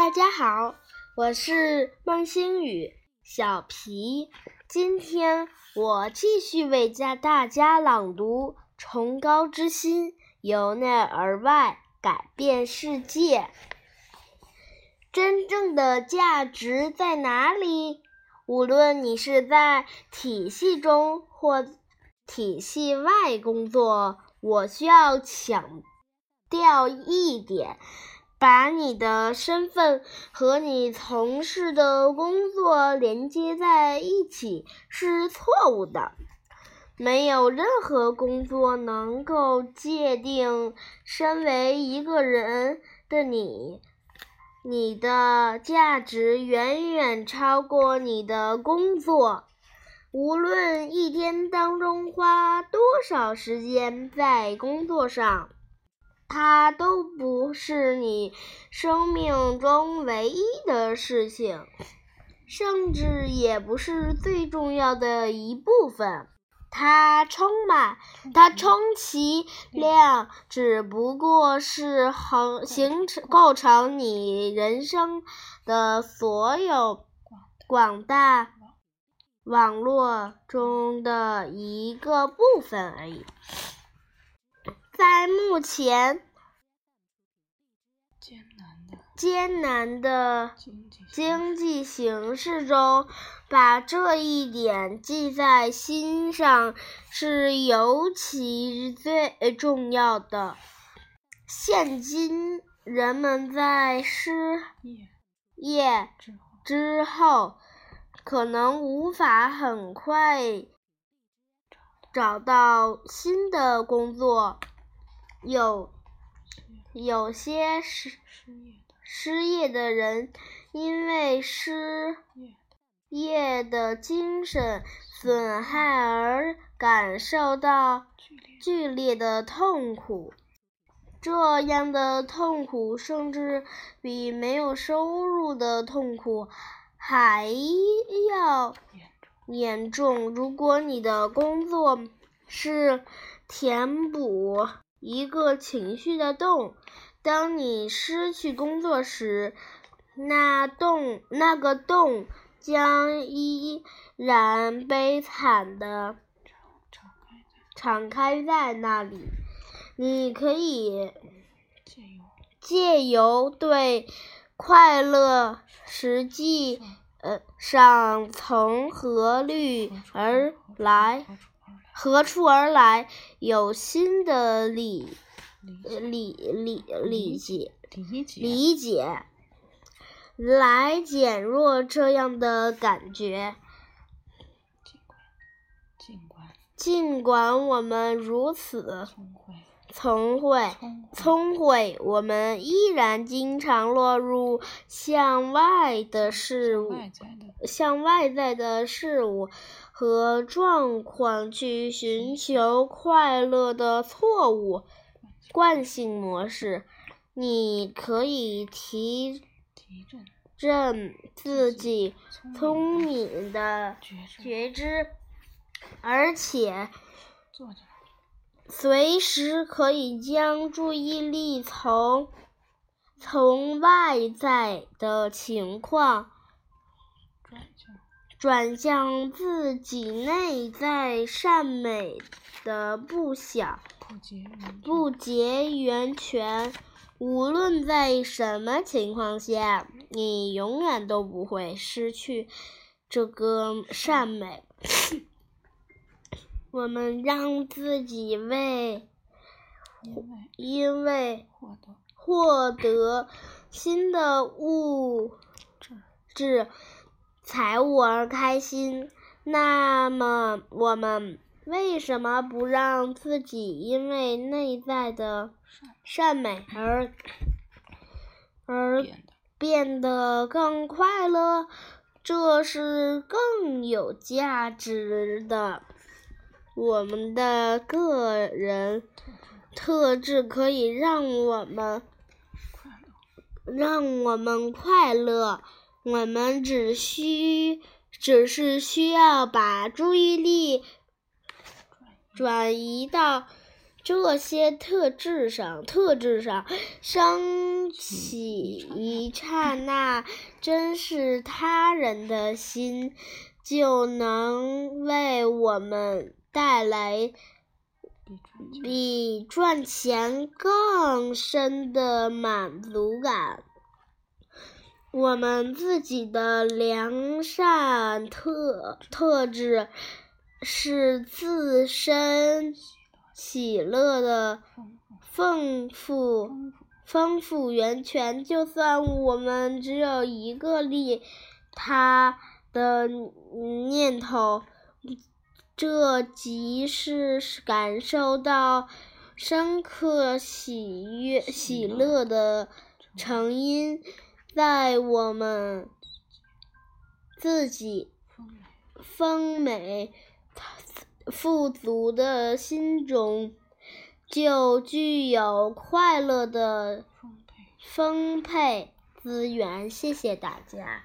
大家好，我是孟星宇，小皮。今天我继续为家大家朗读《崇高之心》，由内而外改变世界。真正的价值在哪里？无论你是在体系中或体系外工作，我需要强调一点。把你的身份和你从事的工作连接在一起是错误的。没有任何工作能够界定身为一个人的你，你的价值远远超过你的工作。无论一天当中花多少时间在工作上。它都不是你生命中唯一的事情，甚至也不是最重要的一部分。它充满，它充其量只不过是恒形成构成你人生的所有广大网络中的一个部分而已。在目前艰难的艰难的经济形势中，把这一点记在心上是尤其最重要的。现今人们在失业之后，可能无法很快找到新的工作。有有些失失业的人，因为失业业的精神损害而感受到剧烈的痛苦。这样的痛苦甚至比没有收入的痛苦还要，严重。如果你的工作是填补一个情绪的洞，当你失去工作时，那洞那个洞将依然悲惨的敞开在那里。你可以借由借由对快乐实际呃上从何虑而来。何处而来？有新的理理理理理解理解，来减弱这样的感觉。尽管我们如此聪慧聪慧我们依然经常落入向外的事物。向外在的事物和状况去寻求快乐的错误惯性模式，你可以提提振振自己聪聪明的觉知，而且随时可以将注意力从从外在的情况。转向自己内在善美的不小不结缘不结缘泉。无论在什么情况下，你永远都不会失去这个善美。我们让自己为因为因为获得获得新的物质财物而开心，那么我们为什么不让自己因为内在的善美而而变得更快乐？这是更有价值的。我们的个人特质可以让我们让我们快乐。我们只需只是需要把注意力转移到这些特质上，特质上升起一刹那，真是他人的心，就能为我们带来比赚钱更深的满足感。我们自己的良善特特质是自身喜乐的丰富丰富源泉。就算我们只有一个利他的念头，这即是感受到深刻喜悦喜乐的成因。在我们自己丰美富足的心中，就具有快乐的丰沛资源。谢谢大家。